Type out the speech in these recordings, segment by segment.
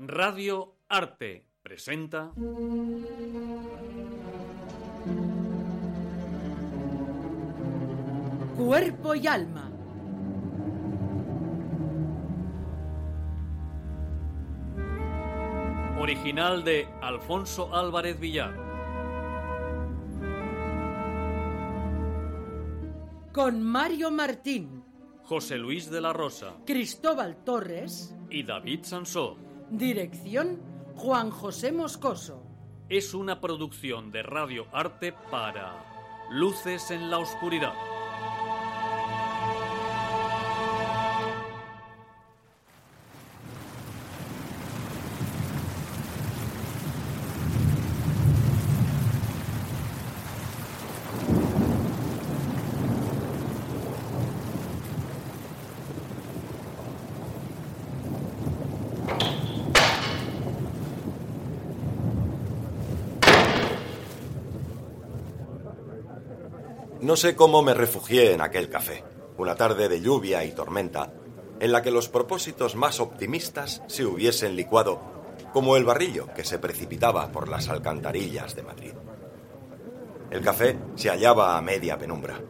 Radio Arte presenta. Cuerpo y alma. Original de Alfonso Álvarez Villar. Con Mario Martín, José Luis de la Rosa Cristóbal Torres, y David Sansó. Dirección Juan José Moscoso. Es una producción de Radio Arte para Luces en la Oscuridad. No sé cómo me refugié en aquel café, una tarde de lluvia y tormenta, en la que los propósitos más optimistas se hubiesen licuado como el barrillo que se precipitaba por las alcantarillas de Madrid. El café se hallaba a media penumbra.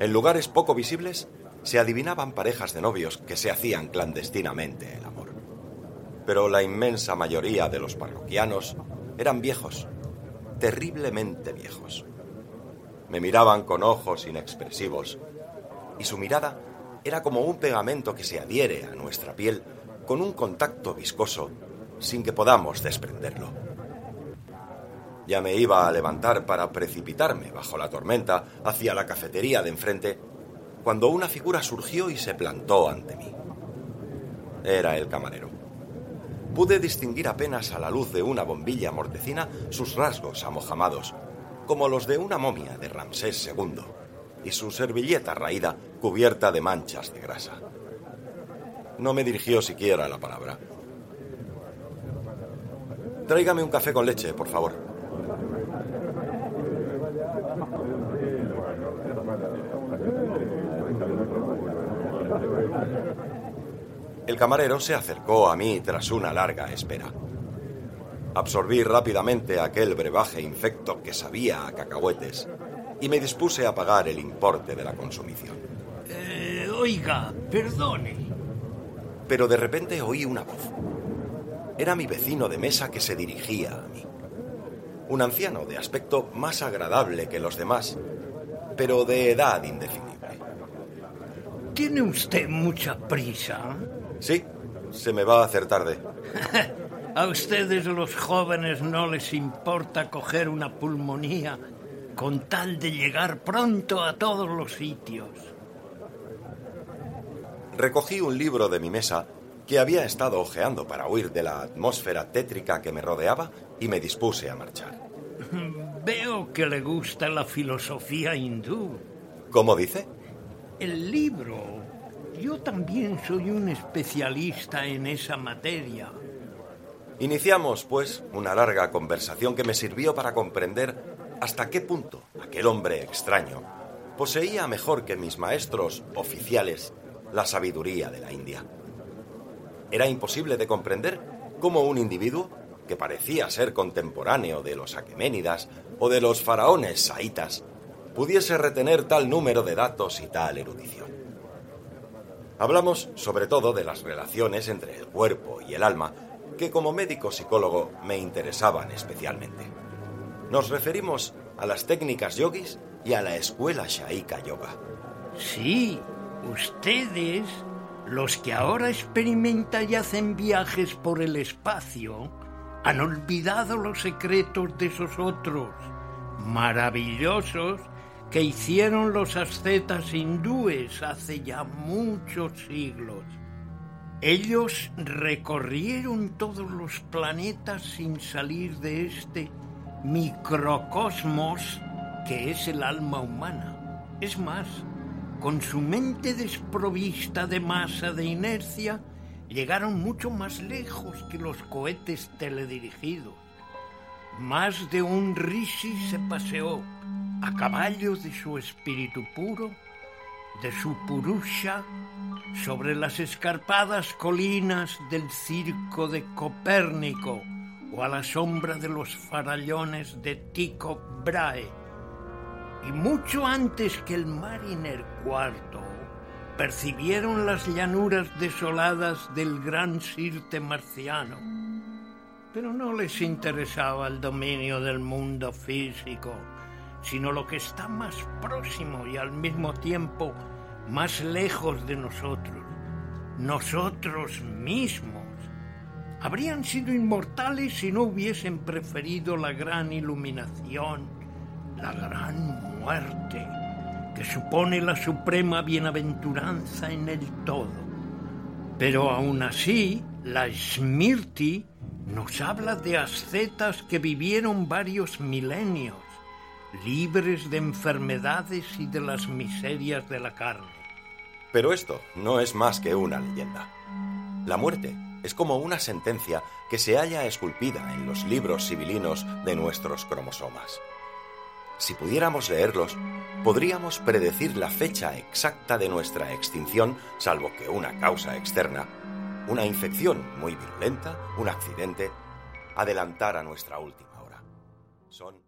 En lugares poco visibles se adivinaban parejas de novios que se hacían clandestinamente el amor. Pero la inmensa mayoría de los parroquianos eran viejos, terriblemente viejos. Me miraban con ojos inexpresivos y su mirada era como un pegamento que se adhiere a nuestra piel con un contacto viscoso sin que podamos desprenderlo. Ya me iba a levantar para precipitarme bajo la tormenta hacia la cafetería de enfrente cuando una figura surgió y se plantó ante mí. Era el camarero. Pude distinguir apenas a la luz de una bombilla mortecina sus rasgos amojamados, como los de una momia de Ramsés II, y su servilleta raída cubierta de manchas de grasa. No me dirigió siquiera la palabra. Tráigame un café con leche, por favor. El camarero se acercó a mí tras una larga espera. Absorbí rápidamente aquel brebaje infecto que sabía a cacahuetes y me dispuse a pagar el importe de la consumición. Eh, oiga, perdone. Pero de repente oí una voz. Era mi vecino de mesa que se dirigía a mí. Un anciano de aspecto más agradable que los demás, pero de edad indefinible. ¿Tiene usted mucha prisa? Sí, se me va a hacer tarde. A ustedes los jóvenes no les importa coger una pulmonía con tal de llegar pronto a todos los sitios. Recogí un libro de mi mesa que había estado hojeando para huir de la atmósfera tétrica que me rodeaba y me dispuse a marchar. Veo que le gusta la filosofía hindú. ¿Cómo dice? El libro. Yo también soy un especialista en esa materia. Iniciamos, pues, una larga conversación que me sirvió para comprender hasta qué punto aquel hombre extraño poseía mejor que mis maestros oficiales la sabiduría de la India. Era imposible de comprender cómo un individuo que parecía ser contemporáneo de los aqueménidas o de los faraones saitas pudiese retener tal número de datos y tal erudición. Hablamos sobre todo de las relaciones entre el cuerpo y el alma, que como médico psicólogo me interesaban especialmente. Nos referimos a las técnicas yogis y a la escuela Shaika Yoga. Sí, ustedes, Los que ahora experimentan y hacen viajes por el espacio han olvidado los secretos de esos otros maravillosos que hicieron los ascetas hindúes hace ya muchos siglos. Ellos recorrieron todos los planetas sin salir de este microcosmos que es el alma humana. Es más, con su mente desprovista de masa de inercia, llegaron mucho más lejos que los cohetes teledirigidos. Más de un rishi se paseó a caballo de su espíritu puro, de su purusha, sobre las escarpadas colinas del circo de Copérnico o a la sombra de los farallones de Tycho Brahe. Y mucho antes que el mariner cuarto, percibieron las llanuras desoladas del gran Sirte marciano. Pero no les interesaba el dominio del mundo físico, sino lo que está más próximo y al mismo tiempo más lejos de nosotros, nosotros mismos. Habrían sido inmortales si no hubiesen preferido la gran iluminación, la gran muerte, que supone la suprema bienaventuranza en el todo. Pero aún así, la Smirti nos habla de ascetas que vivieron varios milenios libres de enfermedades y de las miserias de la carne. Pero esto no es más que una leyenda. La muerte es como una sentencia que se halla esculpida en los libros civilinos de nuestros cromosomas. Si pudiéramos leerlos, podríamos predecir la fecha exacta de nuestra extinción, salvo que una causa externa, una infección muy virulenta, un accidente, adelantara nuestra última hora. Son